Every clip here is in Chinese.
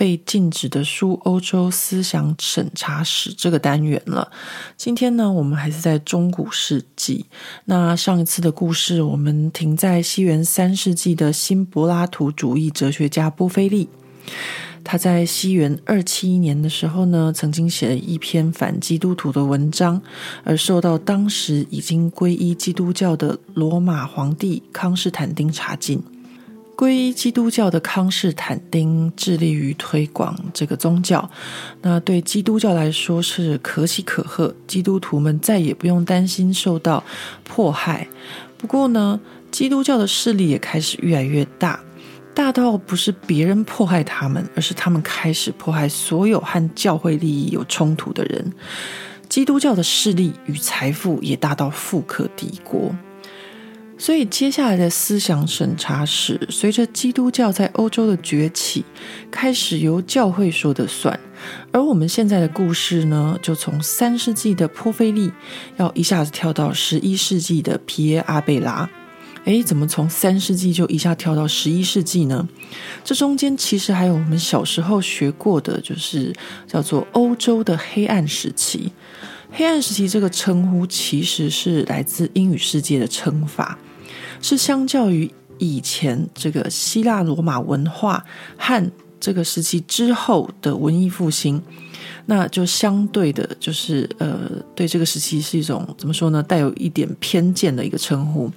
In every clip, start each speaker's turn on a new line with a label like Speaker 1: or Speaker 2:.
Speaker 1: 被禁止的书欧洲思想审查史这个单元了。今天呢，我们还是在中古世纪。那上一次的故事，我们停在西元三世纪的新柏拉图主义哲学家波菲利。他在西元二七一年的时候呢，曾经写了一篇反基督徒的文章，而受到当时已经皈依基督教的罗马皇帝康士坦丁查禁。皈依基督教的康士坦丁致力于推广这个宗教，那对基督教来说是可喜可贺，基督徒们再也不用担心受到迫害。不过呢，基督教的势力也开始越来越大，大到不是别人迫害他们，而是他们开始迫害所有和教会利益有冲突的人。基督教的势力与财富也大到富可敌国。所以，接下来的思想审查史，随着基督教在欧洲的崛起，开始由教会说的算。而我们现在的故事呢，就从三世纪的波菲利，要一下子跳到十一世纪的皮耶阿贝拉。诶，怎么从三世纪就一下跳到十一世纪呢？这中间其实还有我们小时候学过的，就是叫做欧洲的黑暗时期。黑暗时期这个称呼，其实是来自英语世界的称法。是相较于以前这个希腊罗马文化和这个时期之后的文艺复兴，那就相对的，就是呃，对这个时期是一种怎么说呢？带有一点偏见的一个称呼。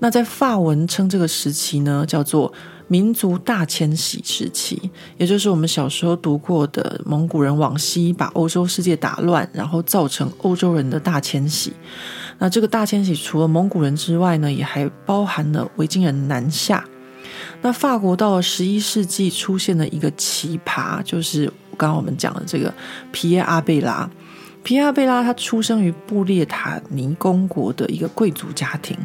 Speaker 1: 那在法文称这个时期呢，叫做民族大迁徙时期，也就是我们小时候读过的蒙古人往西把欧洲世界打乱，然后造成欧洲人的大迁徙。那这个大迁徙除了蒙古人之外呢，也还包含了维京人南下。那法国到了十一世纪出现了一个奇葩，就是刚刚我们讲的这个皮耶阿贝拉。皮耶阿贝拉他出生于布列塔尼公国的一个贵族家庭，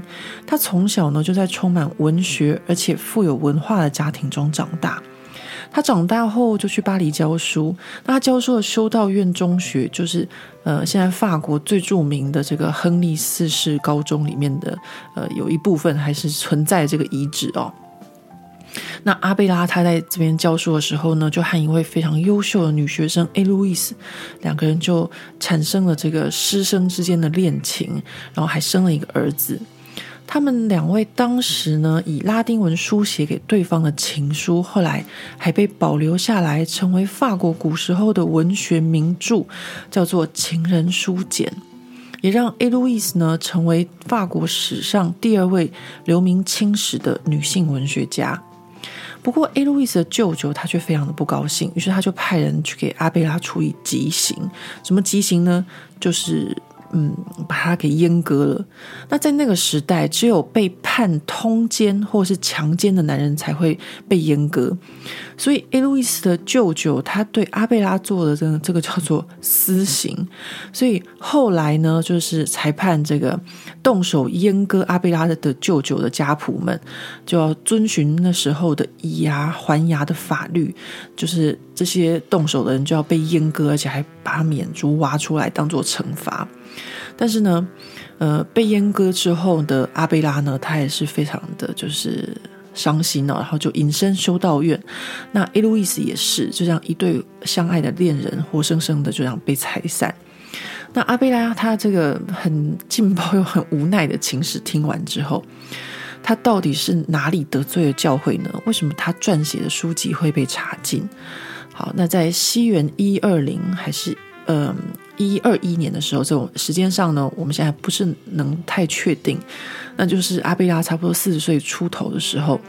Speaker 1: 他从小呢就在充满文学而且富有文化的家庭中长大。他长大后就去巴黎教书，那他教书的修道院中学就是呃，现在法国最著名的这个亨利四世高中里面的呃，有一部分还是存在这个遗址哦。那阿贝拉他在这边教书的时候呢，就和一位非常优秀的女学生艾路易斯两个人就产生了这个师生之间的恋情，然后还生了一个儿子。他们两位当时呢，以拉丁文书写给对方的情书，后来还被保留下来，成为法国古时候的文学名著，叫做《情人书简》，也让艾路易斯呢成为法国史上第二位留名青史的女性文学家。不过，艾路易斯的舅舅他却非常的不高兴，于是他就派人去给阿贝拉处以极刑。什么极刑呢？就是。嗯，把他给阉割了。那在那个时代，只有被判通奸或是强奸的男人才会被阉割。所以，艾路易斯的舅舅他对阿贝拉做的这个这个叫做私刑。所以后来呢，就是裁判这个动手阉割阿贝拉的舅舅的家仆们，就要遵循那时候的以牙还牙的法律，就是这些动手的人就要被阉割，而且还把他们眼珠挖出来当做惩罚。但是呢，呃，被阉割之后的阿贝拉呢，他也是非常的就是伤心哦，然后就隐身修道院。那艾路易斯也是，就像一对相爱的恋人，活生生的就这样被拆散。那阿贝拉他这个很劲爆又很无奈的情史听完之后，他到底是哪里得罪了教会呢？为什么他撰写的书籍会被查禁？好，那在西元一二零还是嗯？一二一年的时候，这种时间上呢，我们现在不是能太确定。那就是阿贝拉差不多四十岁出头的时候，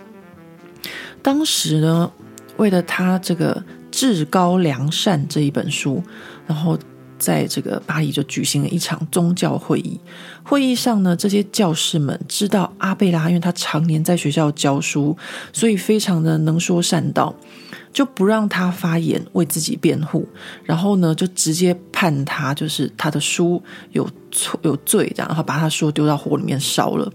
Speaker 1: 当时呢，为了他这个《至高良善》这一本书，然后在这个巴黎就举行了一场宗教会议。会议上呢，这些教士们知道阿贝拉，因为他常年在学校教书，所以非常的能说善道。就不让他发言为自己辩护，然后呢，就直接判他就是他的书有错有罪，然后把他书丢到火里面烧了。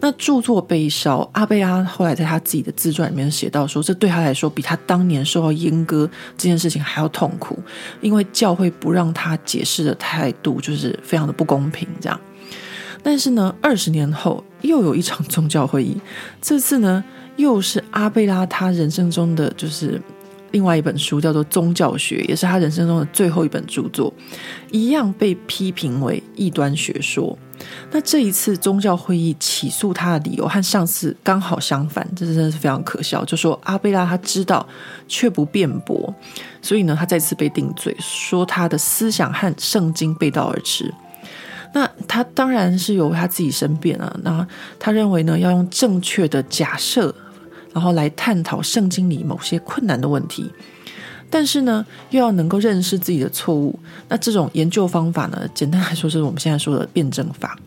Speaker 1: 那著作被烧，阿贝拉后来在他自己的自传里面写到说，这对他来说比他当年受到阉割这件事情还要痛苦，因为教会不让他解释的态度就是非常的不公平，这样。但是呢，二十年后又有一场宗教会议，这次呢又是阿贝拉他人生中的就是另外一本书，叫做《宗教学》，也是他人生中的最后一本著作，一样被批评为异端学说。那这一次宗教会议起诉他的理由和上次刚好相反，这真的是非常可笑。就说阿贝拉他知道却不辩驳，所以呢他再次被定罪，说他的思想和圣经背道而驰。那他当然是由他自己申辩啊。那他认为呢，要用正确的假设，然后来探讨圣经里某些困难的问题，但是呢，又要能够认识自己的错误。那这种研究方法呢，简单来说，就是我们现在说的辩证法。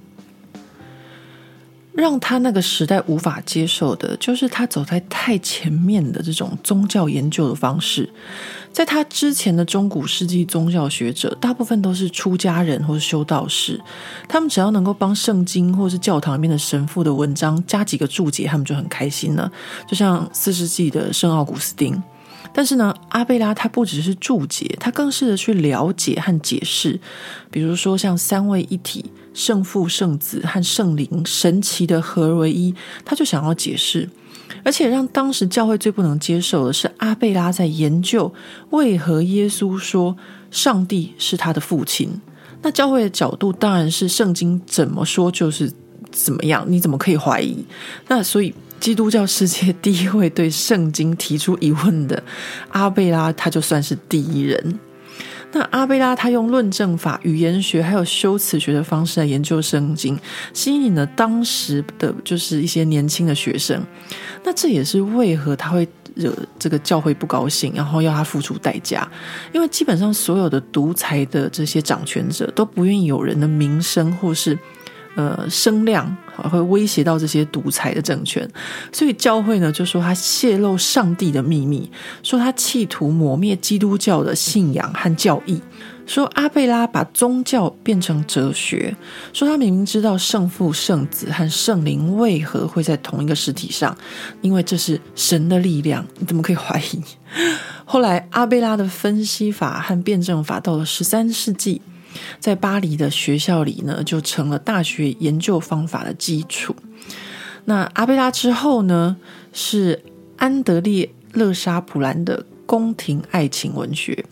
Speaker 1: 让他那个时代无法接受的，就是他走在太前面的这种宗教研究的方式。在他之前的中古世纪宗教学者，大部分都是出家人或是修道士，他们只要能够帮圣经或是教堂里面的神父的文章加几个注解，他们就很开心了。就像四世纪的圣奥古斯丁。但是呢，阿贝拉他不只是注解，他更试着去了解和解释，比如说像三位一体、圣父、圣子和圣灵神奇的合而为一，他就想要解释。而且让当时教会最不能接受的是，阿贝拉在研究为何耶稣说上帝是他的父亲。那教会的角度当然是圣经怎么说就是怎么样，你怎么可以怀疑？那所以。基督教世界第一位对圣经提出疑问的阿贝拉，他就算是第一人。那阿贝拉他用论证法、语言学还有修辞学的方式来研究圣经，吸引了当时的就是一些年轻的学生。那这也是为何他会惹这个教会不高兴，然后要他付出代价。因为基本上所有的独裁的这些掌权者都不愿意有人的名声或是。呃，声量会威胁到这些独裁的政权，所以教会呢就说他泄露上帝的秘密，说他企图抹灭基督教的信仰和教义，说阿贝拉把宗教变成哲学，说他明明知道圣父、圣子和圣灵为何会在同一个实体上，因为这是神的力量，你怎么可以怀疑？后来阿贝拉的分析法和辩证法到了十三世纪。在巴黎的学校里呢，就成了大学研究方法的基础。那阿贝拉之后呢，是安德烈勒沙普兰的宫廷爱情文学。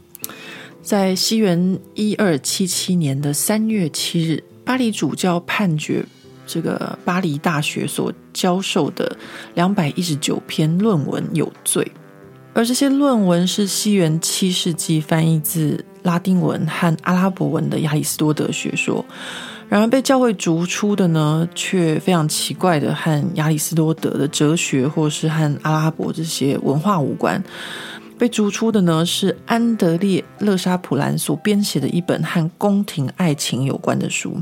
Speaker 1: 在西元一二七七年的三月七日，巴黎主教判决这个巴黎大学所教授的两百一十九篇论文有罪，而这些论文是西元七世纪翻译自。拉丁文和阿拉伯文的亚里斯多德学说，然而被教会逐出的呢，却非常奇怪的和亚里斯多德的哲学或是和阿拉伯这些文化无关。被逐出的呢，是安德烈勒沙普兰所编写的一本和宫廷爱情有关的书。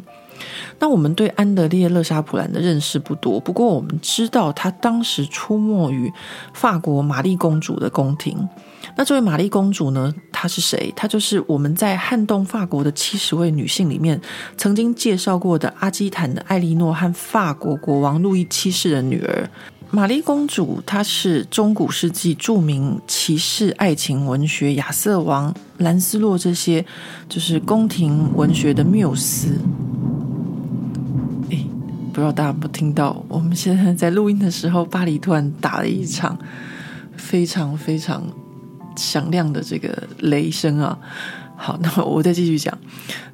Speaker 1: 那我们对安德烈勒沙普兰的认识不多，不过我们知道他当时出没于法国玛丽公主的宫廷。那这位玛丽公主呢？她是谁？她就是我们在撼动法国的七十位女性里面曾经介绍过的阿基坦的艾莉诺和法国国王路易七世的女儿玛丽公主。她是中古世纪著名骑士爱情文学亚瑟王、兰斯洛这些，就是宫廷文学的缪斯。诶，不知道大家有没有听到？我们现在在录音的时候，巴黎突然打了一场非常非常。响亮的这个雷声啊！好，那么我再继续讲。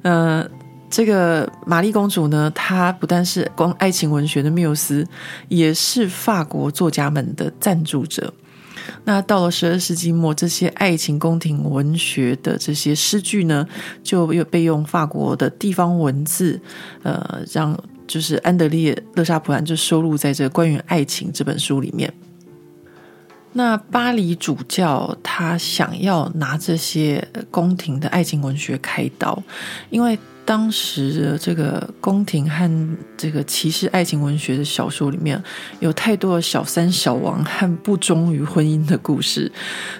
Speaker 1: 呃，这个玛丽公主呢，她不但是光爱情文学的缪斯，也是法国作家们的赞助者。那到了十二世纪末，这些爱情宫廷文学的这些诗句呢，就又被用法国的地方文字，呃，让就是安德烈勒沙普兰就收录在这关于爱情这本书里面。那巴黎主教他想要拿这些宫廷的爱情文学开刀，因为当时的这个宫廷和这个骑士爱情文学的小说里面，有太多的小三、小王和不忠于婚姻的故事，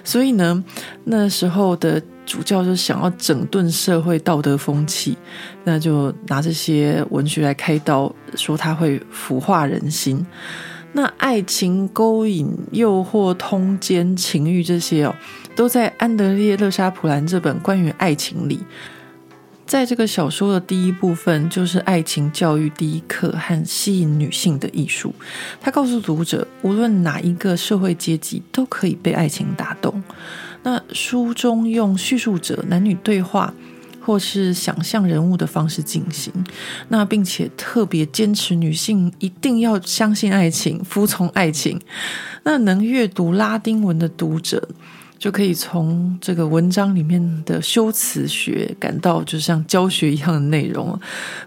Speaker 1: 所以呢，那时候的主教就想要整顿社会道德风气，那就拿这些文学来开刀，说他会腐化人心。那爱情、勾引、诱惑、通奸、情欲这些哦，都在安德烈·勒沙普兰这本关于爱情里。在这个小说的第一部分，就是爱情教育第一课和吸引女性的艺术。他告诉读者，无论哪一个社会阶级，都可以被爱情打动。那书中用叙述者男女对话，或是想象人物的方式进行。那并且特别坚持女性一定要相信爱情、服从爱情。那能阅读拉丁文的读者，就可以从这个文章里面的修辞学感到，就像教学一样的内容。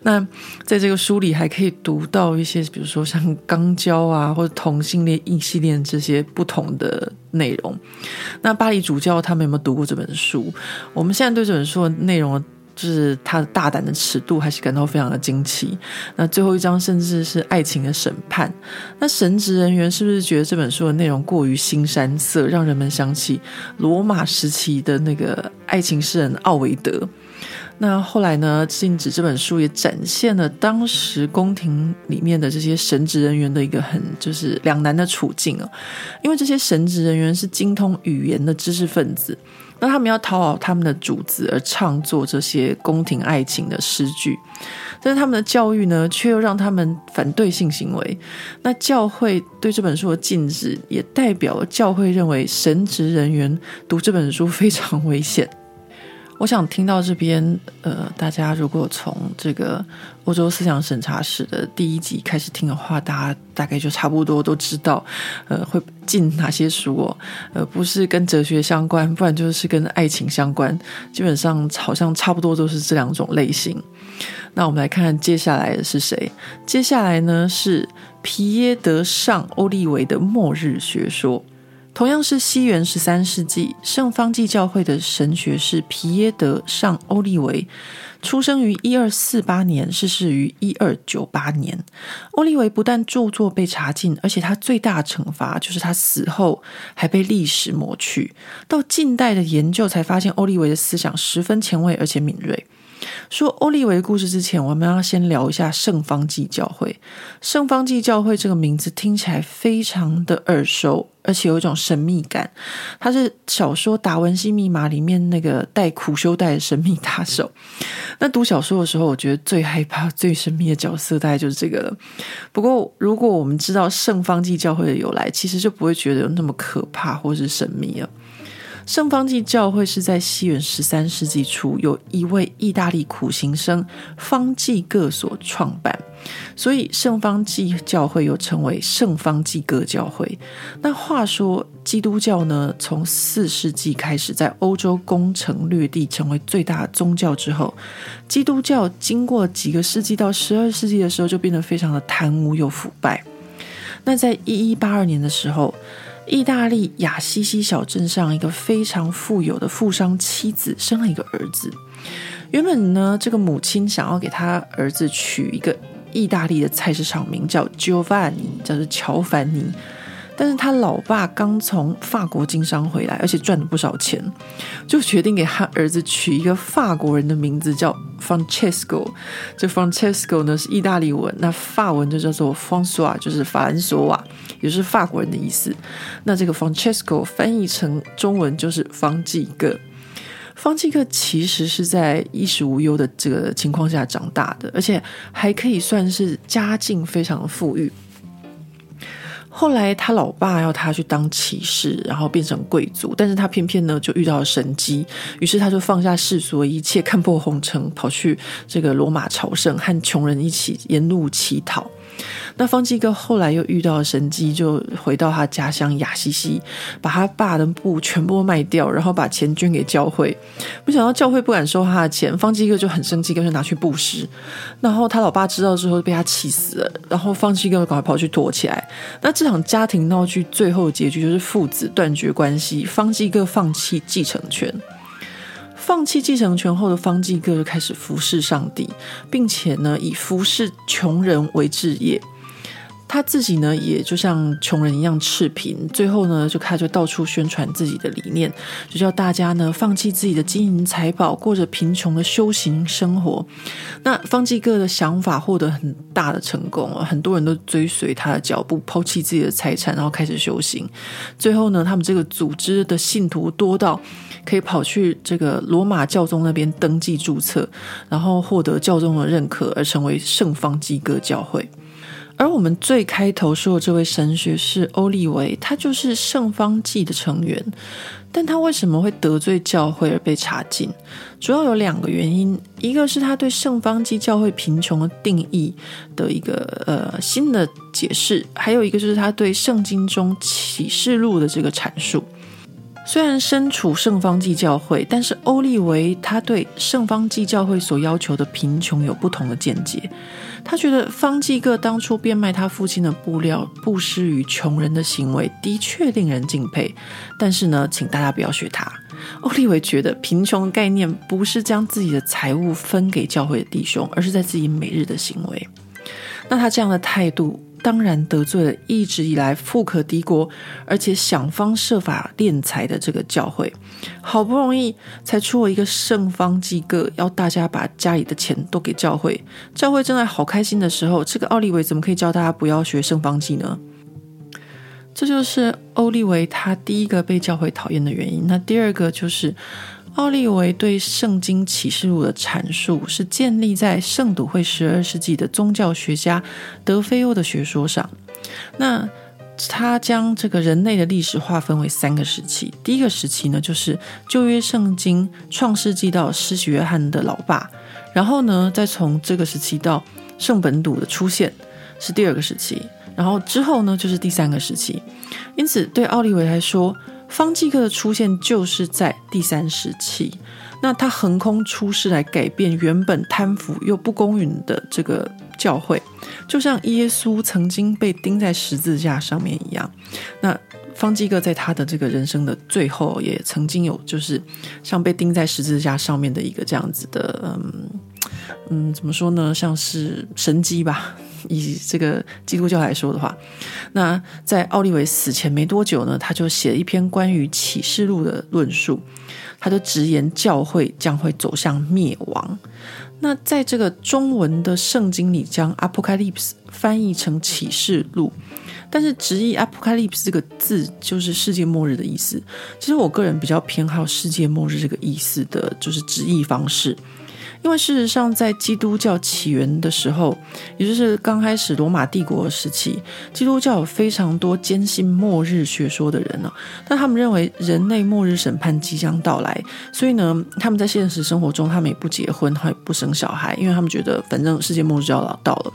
Speaker 1: 那在这个书里还可以读到一些，比如说像肛交啊，或者同性恋、异性恋这些不同的内容。那巴黎主教他们有没有读过这本书？我们现在对这本书的内容。就是他的大胆的尺度，还是感到非常的惊奇。那最后一章甚至是爱情的审判。那神职人员是不是觉得这本书的内容过于新山色，让人们想起罗马时期的那个爱情诗人奥维德？那后来呢？禁止这本书也展现了当时宫廷里面的这些神职人员的一个很就是两难的处境啊。因为这些神职人员是精通语言的知识分子。那他们要讨好他们的主子而唱作这些宫廷爱情的诗句，但是他们的教育呢，却又让他们反对性行为。那教会对这本书的禁止，也代表教会认为神职人员读这本书非常危险。我想听到这边，呃，大家如果从这个欧洲思想审查史的第一集开始听的话，大家大概就差不多都知道，呃，会禁哪些书哦，呃，不是跟哲学相关，不然就是跟爱情相关，基本上好像差不多都是这两种类型。那我们来看看接下来的是谁？接下来呢是皮耶德上欧利维的末日学说。同样是西元十三世纪，圣方济教会的神学士皮耶德上欧利维，出生于一二四八年，逝世于一二九八年。欧利维不但著作被查禁，而且他最大的惩罚就是他死后还被历史抹去。到近代的研究才发现，欧利维的思想十分前卫而且敏锐。说欧利维故事之前，我们要先聊一下圣方济教会。圣方济教会这个名字听起来非常的耳熟，而且有一种神秘感。他是小说《达文西密码》里面那个带苦修带的神秘大手。那读小说的时候，我觉得最害怕、最神秘的角色大概就是这个了。不过，如果我们知道圣方济教会的由来，其实就不会觉得有那么可怕或是神秘了。圣方济教会是在西元十三世纪初，由一位意大利苦行僧方济各所创办，所以圣方济教会又称为圣方济各教会。那话说，基督教呢，从四世纪开始在欧洲攻城略地，成为最大的宗教之后，基督教经过几个世纪到十二世纪的时候，就变得非常的贪污又腐败。那在一一八二年的时候，意大利雅西西小镇上，一个非常富有的富商妻子生了一个儿子。原本呢，这个母亲想要给他儿子取一个意大利的菜市场名叫 Giovanni，叫做乔凡尼。但是他老爸刚从法国经商回来，而且赚了不少钱，就决定给他儿子取一个法国人的名字，叫 Francesco。这 Francesco 呢是意大利文，那法文就叫做 François，就是法兰索瓦，也是法国人的意思。那这个 Francesco 翻译成中文就是方济各。方济各其实是在衣食无忧的这个情况下长大的，而且还可以算是家境非常富裕。后来他老爸要他去当骑士，然后变成贵族，但是他偏偏呢就遇到了神机，于是他就放下世俗的一切，看破红尘，跑去这个罗马朝圣，和穷人一起沿路乞讨。那方济哥后来又遇到了神机，就回到他家乡雅西西，把他爸的布全部卖掉，然后把钱捐给教会。没想到教会不敢收他的钱，方济哥就很生气，干脆拿去布施。然后他老爸知道之后被他气死了，然后方济哥赶快跑去躲起来。那这场家庭闹剧最后的结局就是父子断绝关系，方济哥放弃继承权。放弃继承权后的方济各就开始服侍上帝，并且呢，以服侍穷人为置业。他自己呢，也就像穷人一样赤贫，最后呢，就开始到处宣传自己的理念，就叫大家呢放弃自己的金银财宝，过着贫穷的修行生活。那方济各的想法获得很大的成功，很多人都追随他的脚步，抛弃自己的财产，然后开始修行。最后呢，他们这个组织的信徒多到可以跑去这个罗马教宗那边登记注册，然后获得教宗的认可，而成为圣方济各教会。而我们最开头说的这位神学士欧利维，他就是圣方济的成员，但他为什么会得罪教会而被查禁？主要有两个原因，一个是他对圣方济教会贫穷的定义的一个呃新的解释，还有一个就是他对圣经中启示录的这个阐述。虽然身处圣方济教会，但是欧利维他对圣方济教会所要求的贫穷有不同的见解。他觉得方济各当初变卖他父亲的布料，布施于穷人的行为的确令人敬佩，但是呢，请大家不要学他。欧利维觉得贫穷的概念不是将自己的财物分给教会的弟兄，而是在自己每日的行为。那他这样的态度，当然得罪了一直以来富可敌国，而且想方设法敛财的这个教会。好不容易才出了一个圣方济各，要大家把家里的钱都给教会。教会正在好开心的时候，这个奥利维怎么可以教大家不要学圣方济呢？这就是欧利维他第一个被教会讨厌的原因。那第二个就是。奥利维对圣经启示录的阐述是建立在圣笃会十二世纪的宗教学家德菲欧的学说上。那他将这个人类的历史划分为三个时期。第一个时期呢，就是旧约圣经创世纪到施洗约翰的老爸。然后呢，再从这个时期到圣本笃的出现，是第二个时期。然后之后呢，就是第三个时期。因此，对奥利维来说，方济各的出现就是在第三时期，那他横空出世来改变原本贪腐又不公允的这个教会，就像耶稣曾经被钉在十字架上面一样。那方济各在他的这个人生的最后，也曾经有就是像被钉在十字架上面的一个这样子的，嗯嗯，怎么说呢？像是神迹吧。以这个基督教来说的话，那在奥利维死前没多久呢，他就写了一篇关于启示录的论述，他就直言教会将会走向灭亡。那在这个中文的圣经里，将 Apocalypse 翻译成启示录，但是直译 Apocalypse 这个字就是世界末日的意思。其实我个人比较偏好世界末日这个意思的，就是直译方式。因为事实上，在基督教起源的时候，也就是刚开始罗马帝国时期，基督教有非常多坚信末日学说的人呢。但他们认为人类末日审判即将到来，所以呢，他们在现实生活中，他们也不结婚，他也不生小孩，因为他们觉得反正世界末日就要到了。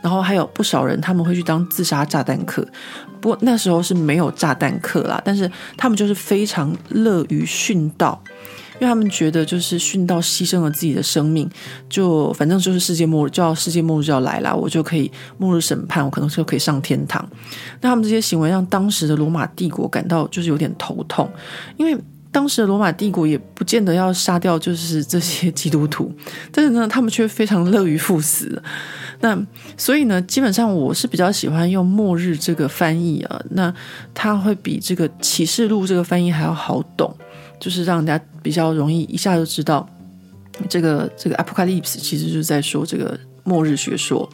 Speaker 1: 然后还有不少人他们会去当自杀炸弹客，不过那时候是没有炸弹客啦，但是他们就是非常乐于殉道。因为他们觉得，就是殉道牺牲了自己的生命，就反正就是世界末日就要世界末日就要来了，我就可以末日审判，我可能就可以上天堂。那他们这些行为让当时的罗马帝国感到就是有点头痛，因为当时的罗马帝国也不见得要杀掉就是这些基督徒，但是呢，他们却非常乐于赴死。那所以呢，基本上我是比较喜欢用“末日”这个翻译啊，那它会比这个“启示录”这个翻译还要好懂。就是让人家比较容易一下就知道，这个这个 Apocalypse 其实就是在说这个末日学说。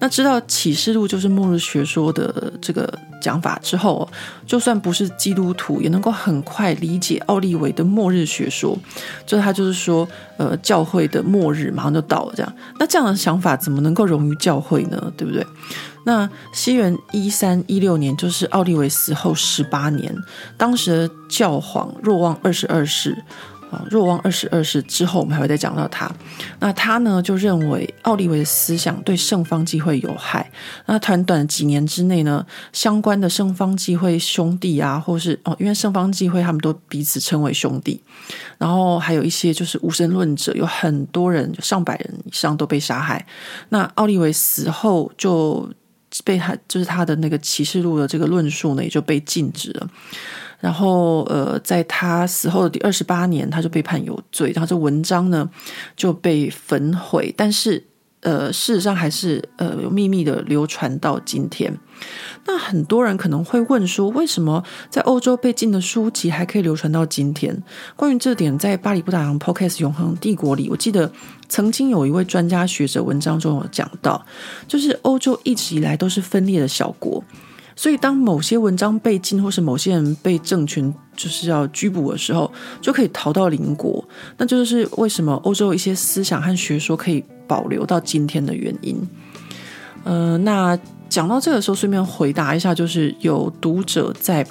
Speaker 1: 那知道启示录就是末日学说的这个讲法之后，就算不是基督徒，也能够很快理解奥利维的末日学说。就他就是说，呃，教会的末日马上就到了，这样。那这样的想法怎么能够融于教会呢？对不对？那西元一三一六年，就是奥利维死后十八年，当时的教皇若望二十二世啊，若望二十二世之后，我们还会再讲到他。那他呢，就认为奥利维的思想对圣方济会有害。那短短几年之内呢，相关的圣方济会兄弟啊，或是哦，因为圣方济会他们都彼此称为兄弟，然后还有一些就是无神论者，有很多人，上百人以上都被杀害。那奥利维死后就。被他就是他的那个启示录的这个论述呢，也就被禁止了。然后，呃，在他死后的第二十八年，他就被判有罪，然后这文章呢就被焚毁。但是，呃，事实上还是呃有秘密的流传到今天。那很多人可能会问说，为什么在欧洲被禁的书籍还可以流传到今天？关于这点，在巴黎不打烊 Podcast 永恒帝国里，我记得曾经有一位专家学者文章中有讲到，就是欧洲一直以来都是分裂的小国。所以，当某些文章被禁，或是某些人被政权就是要拘捕的时候，就可以逃到邻国。那就是为什么欧洲一些思想和学说可以保留到今天的原因。呃，那讲到这个时候，顺便回答一下，就是有读者在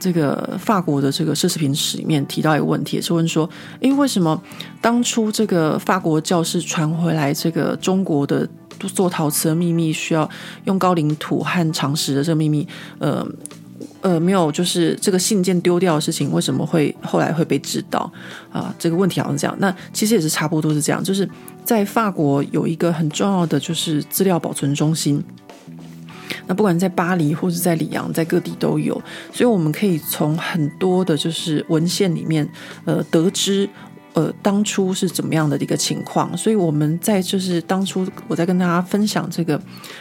Speaker 1: 这个法国的这个奢侈品史里面提到一个问题，是问说：诶，为什么当初这个法国教士传回来这个中国的？做陶瓷的秘密需要用高岭土和长石的这个秘密，呃呃，没有，就是这个信件丢掉的事情，为什么会后来会被知道啊？这个问题好像是这样。那其实也是差不多是这样，就是在法国有一个很重要的就是资料保存中心，那不管在巴黎或者在里昂，在各地都有，所以我们可以从很多的就是文献里面呃得知。呃，当初是怎么样的一个情况？所以我们在就是当初我在跟大家分享这个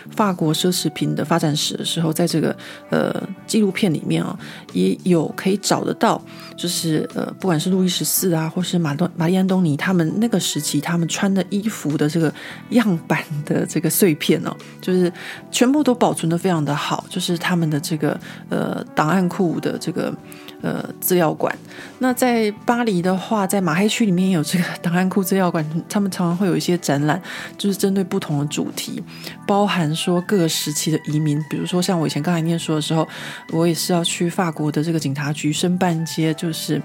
Speaker 1: 法国奢侈品的发展史的时候，在这个呃纪录片里面啊，也有可以找得到，就是呃，不管是路易十四啊，或是马东玛丽安东尼他们那个时期他们穿的衣服的这个样板的这个碎片哦，就是全部都保存得非常的好，就是他们的这个呃档案库的这个。呃，资料馆。那在巴黎的话，在马黑区里面有这个档案库资料馆，他们常常会有一些展览，就是针对不同的主题，包含说各个时期的移民，比如说像我以前刚才念书的时候，我也是要去法国的这个警察局申办一些就是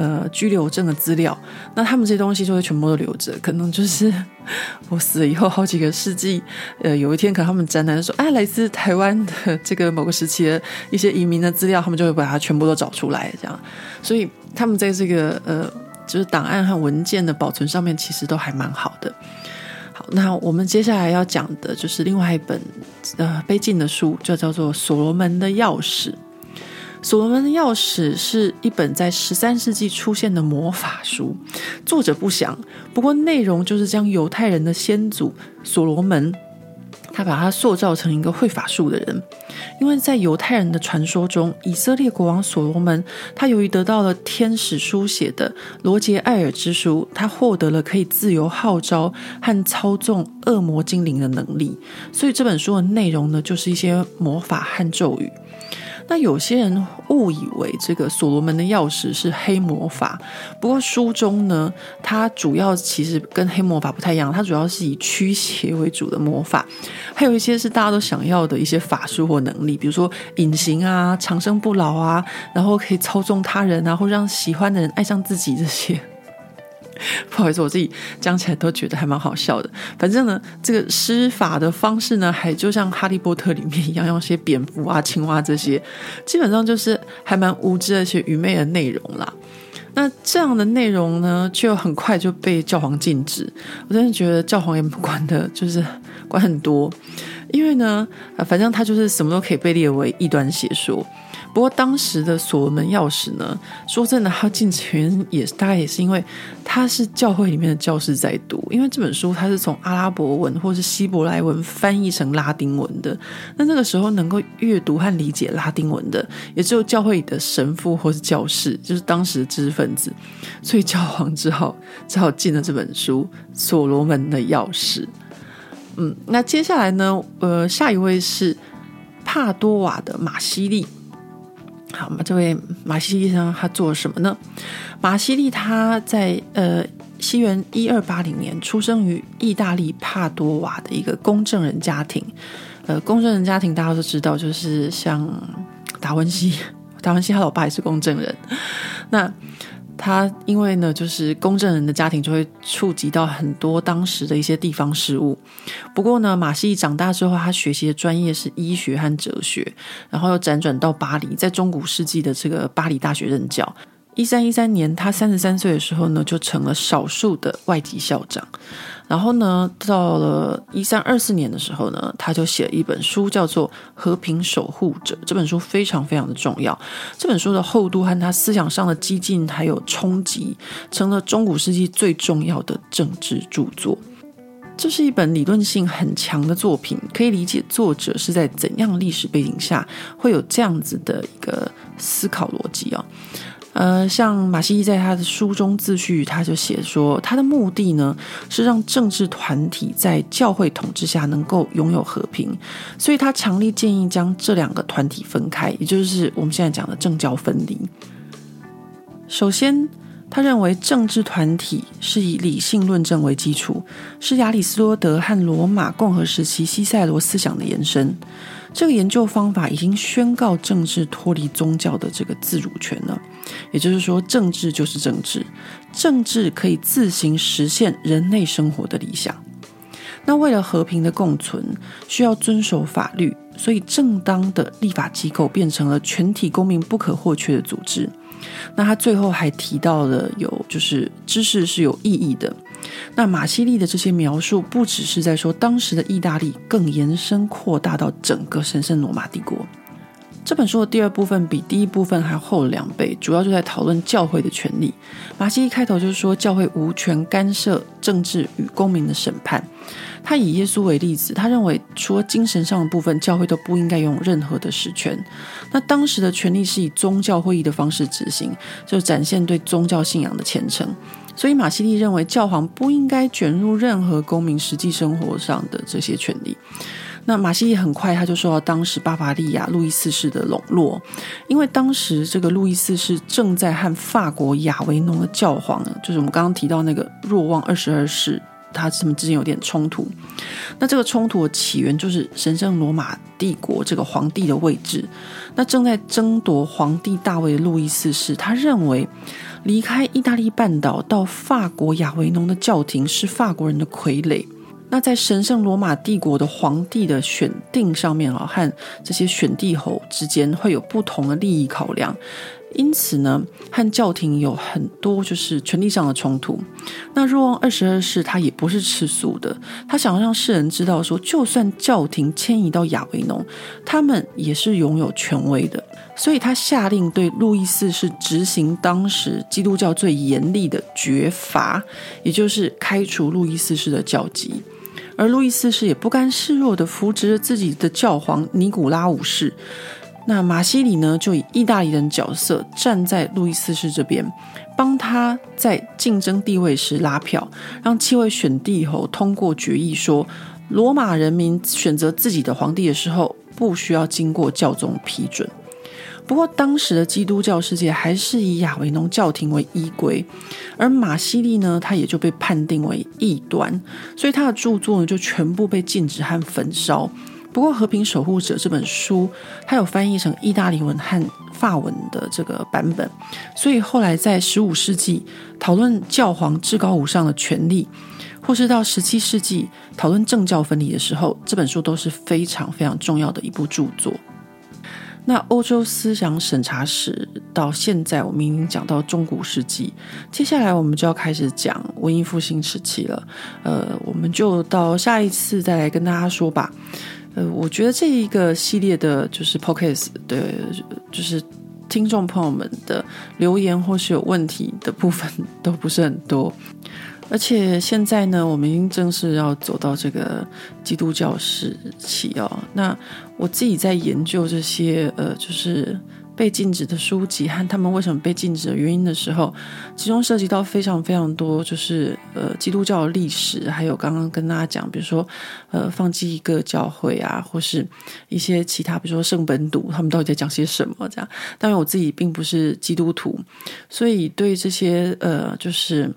Speaker 1: 呃居留证的资料，那他们这些东西就会全部都留着，可能就是。我死了以后好几个世纪，呃，有一天可能他们展览说，哎，来自台湾的这个某个时期的一些移民的资料，他们就会把它全部都找出来，这样。所以他们在这个呃，就是档案和文件的保存上面，其实都还蛮好的。好，那我们接下来要讲的就是另外一本呃被禁的书，就叫做《所罗门的钥匙》。所罗门的钥匙是一本在十三世纪出现的魔法书，作者不详，不过内容就是将犹太人的先祖所罗门，他把他塑造成一个会法术的人，因为在犹太人的传说中，以色列国王所罗门，他由于得到了天使书写的罗杰艾尔之书，他获得了可以自由号召和操纵恶魔精灵的能力，所以这本书的内容呢，就是一些魔法和咒语。那有些人误以为这个所罗门的钥匙是黑魔法，不过书中呢，它主要其实跟黑魔法不太一样，它主要是以驱邪为主的魔法，还有一些是大家都想要的一些法术或能力，比如说隐形啊、长生不老啊，然后可以操纵他人啊，或让喜欢的人爱上自己这些。不好意思，我自己讲起来都觉得还蛮好笑的。反正呢，这个施法的方式呢，还就像《哈利波特》里面一样，用些蝙蝠啊、青蛙这些，基本上就是还蛮无知而且愚昧的内容啦。那这样的内容呢，却很快就被教皇禁止。我真的觉得教皇也不管的，就是管很多，因为呢，反正他就是什么都可以被列为异端邪说。不过当时的所罗门钥匙呢，说真的，他进前也大概也是因为他是教会里面的教士在读，因为这本书它是从阿拉伯文或是希伯来文翻译成拉丁文的。那那个时候能够阅读和理解拉丁文的，也只有教会里的神父或是教士，就是当时的知识分子。所以教皇只好只好进了这本书《所罗门的钥匙》。嗯，那接下来呢，呃，下一位是帕多瓦的马西利。好嘛，这位马西利呢，他做了什么呢？马西利他在呃西元一二八零年出生于意大利帕多瓦的一个公证人家庭。呃，公证人家庭大家都知道，就是像达文西，达文西他老爸也是公证人。那他因为呢，就是公证人的家庭，就会触及到很多当时的一些地方事务。不过呢，马西利长大之后，他学习的专业是医学和哲学，然后又辗转到巴黎，在中古世纪的这个巴黎大学任教。一三一三年，他三十三岁的时候呢，就成了少数的外籍校长。然后呢，到了一三二四年的时候呢，他就写了一本书，叫做《和平守护者》。这本书非常非常的重要。这本书的厚度和他思想上的激进还有冲击，成了中古世纪最重要的政治著作。这是一本理论性很强的作品，可以理解作者是在怎样历史背景下会有这样子的一个思考逻辑啊。呃，像马西在他的书中自序，他就写说，他的目的呢是让政治团体在教会统治下能够拥有和平，所以他强烈建议将这两个团体分开，也就是我们现在讲的政教分离。首先，他认为政治团体是以理性论证为基础，是亚里士多德和罗马共和时期西塞罗思想的延伸。这个研究方法已经宣告政治脱离宗教的这个自主权了，也就是说，政治就是政治，政治可以自行实现人类生活的理想。那为了和平的共存，需要遵守法律，所以正当的立法机构变成了全体公民不可或缺的组织。那他最后还提到了有，就是知识是有意义的。那马西利的这些描述，不只是在说当时的意大利，更延伸扩大到整个神圣罗马帝国。这本书的第二部分比第一部分还厚了两倍，主要就在讨论教会的权利。马西立开头就是说，教会无权干涉政治与公民的审判。他以耶稣为例子，他认为除了精神上的部分，教会都不应该拥有任何的实权。那当时的权力是以宗教会议的方式执行，就展现对宗教信仰的虔诚。所以马西利认为教皇不应该卷入任何公民实际生活上的这些权利。那马西利很快他就受到当时巴伐利亚路易四世的笼络，因为当时这个路易四世正在和法国亚维农的教皇，就是我们刚刚提到那个若望二十二世。他们之间有点冲突，那这个冲突的起源就是神圣罗马帝国这个皇帝的位置。那正在争夺皇帝大位的路易四世，他认为离开意大利半岛到法国亚维农的教廷是法国人的傀儡。那在神圣罗马帝国的皇帝的选定上面啊，和这些选帝侯之间会有不同的利益考量。因此呢，和教廷有很多就是权力上的冲突。那若望二十二世他也不是吃素的，他想要让世人知道说，就算教廷迁移到亚维农，他们也是拥有权威的。所以他下令对路易四世执行当时基督教最严厉的绝罚，也就是开除路易四世的教籍。而路易四世也不甘示弱的扶植了自己的教皇尼古拉五世。那马西里呢，就以意大利人角色站在路易四世这边，帮他在竞争地位时拉票，让七位选帝侯通过决议说，罗马人民选择自己的皇帝的时候，不需要经过教宗批准。不过，当时的基督教世界还是以亚维农教廷为依归，而马西立呢，他也就被判定为异端，所以他的著作呢，就全部被禁止和焚烧。不过，《和平守护者》这本书，它有翻译成意大利文和法文的这个版本，所以后来在十五世纪讨论教皇至高无上的权力，或是到十七世纪讨论政教分离的时候，这本书都是非常非常重要的一部著作。那欧洲思想审查史到现在，我们已经讲到中古世纪，接下来我们就要开始讲文艺复兴时期了。呃，我们就到下一次再来跟大家说吧。呃，我觉得这一个系列的，就是 Podcast 的，就是听众朋友们的留言或是有问题的部分都不是很多，而且现在呢，我们已经正式要走到这个基督教时期哦。那我自己在研究这些，呃，就是。被禁止的书籍和他们为什么被禁止的原因的时候，其中涉及到非常非常多，就是呃基督教的历史，还有刚刚跟大家讲，比如说呃放弃一个教会啊，或是一些其他，比如说圣本笃他们到底在讲些什么这样。当然我自己并不是基督徒，所以对这些呃就是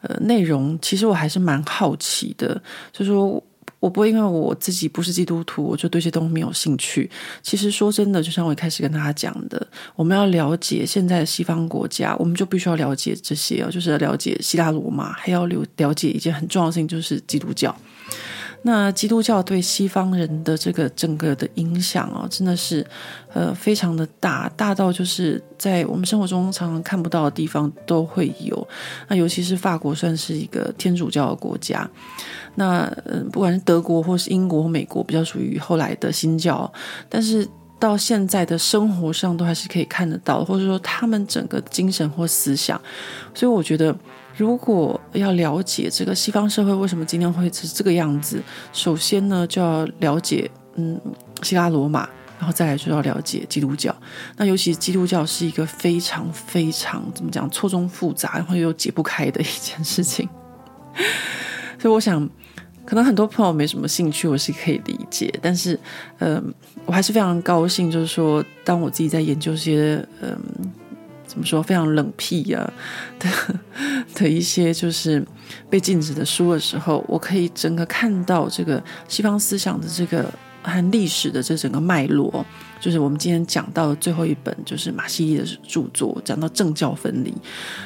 Speaker 1: 呃内容，其实我还是蛮好奇的，就说。我不会因为我自己不是基督徒，我就对这些东西没有兴趣。其实说真的，就像我一开始跟大家讲的，我们要了解现在的西方国家，我们就必须要了解这些，就是要了解希腊罗马，还要了了解一件很重要的事情，就是基督教。那基督教对西方人的这个整个的影响哦，真的是呃非常的大，大到就是在我们生活中常常看不到的地方都会有。那尤其是法国算是一个天主教的国家，那嗯、不管是德国或是英国或美国，比较属于后来的新教，但是到现在的生活上都还是可以看得到，或者说他们整个精神或思想，所以我觉得。如果要了解这个西方社会为什么今天会是这个样子，首先呢就要了解嗯希腊罗马，然后再来就要了解基督教。那尤其基督教是一个非常非常怎么讲错综复杂，然后又解不开的一件事情。所以我想，可能很多朋友没什么兴趣，我是可以理解。但是，嗯、我还是非常高兴，就是说，当我自己在研究些嗯。怎么说非常冷僻呀、啊、的的一些就是被禁止的书的时候，我可以整个看到这个西方思想的这个和历史的这整个脉络。就是我们今天讲到的最后一本，就是马西利的著作，讲到政教分离。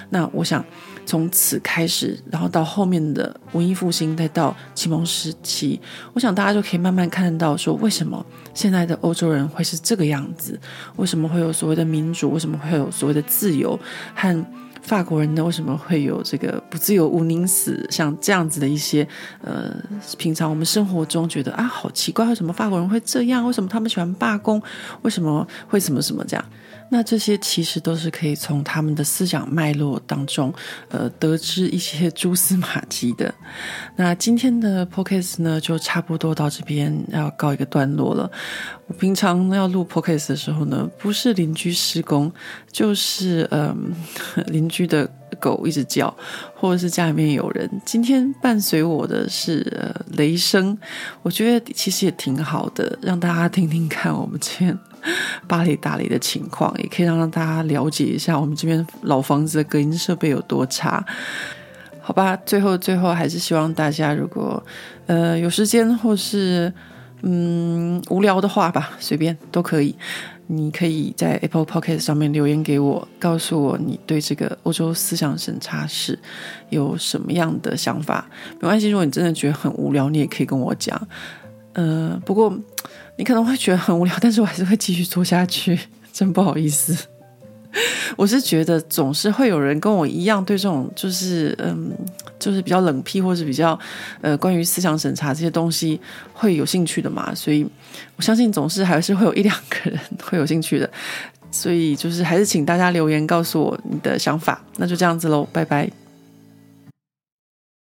Speaker 1: 那我想从此开始，然后到后面的文艺复兴，再到启蒙时期，我想大家就可以慢慢看到，说为什么现在的欧洲人会是这个样子？为什么会有所谓的民主？为什么会有所谓的自由？和法国人呢？为什么会有这个不自由毋宁死？像这样子的一些呃，平常我们生活中觉得啊，好奇怪，为什么法国人会这样？为什么他们喜欢罢工？为什么会什么什么这样？那这些其实都是可以从他们的思想脉络当中，呃，得知一些蛛丝马迹的。那今天的 podcast 呢，就差不多到这边要告一个段落了。我平常要录 podcast 的时候呢，不是邻居施工，就是嗯，邻居的狗一直叫，或者是家里面有人。今天伴随我的是雷声，我觉得其实也挺好的，让大家听听看我们这边 巴黎大雷的情况，也可以让大家了解一下我们这边老房子的隔音设备有多差。好吧，最后最后还是希望大家如果呃有时间或是。嗯，无聊的话吧，随便都可以。你可以在 Apple Podcast 上面留言给我，告诉我你对这个欧洲思想审查史有什么样的想法。没关系，如果你真的觉得很无聊，你也可以跟我讲。呃，不过你可能会觉得很无聊，但是我还是会继续做下去，真不好意思。我是觉得总是会有人跟我一样对这种就是嗯，就是比较冷僻或者比较呃关于思想审查这些东西会有兴趣的嘛，所以我相信总是还是会有一两个人会有兴趣的，所以就是还是请大家留言告诉我你的想法，那就这样子喽，拜拜。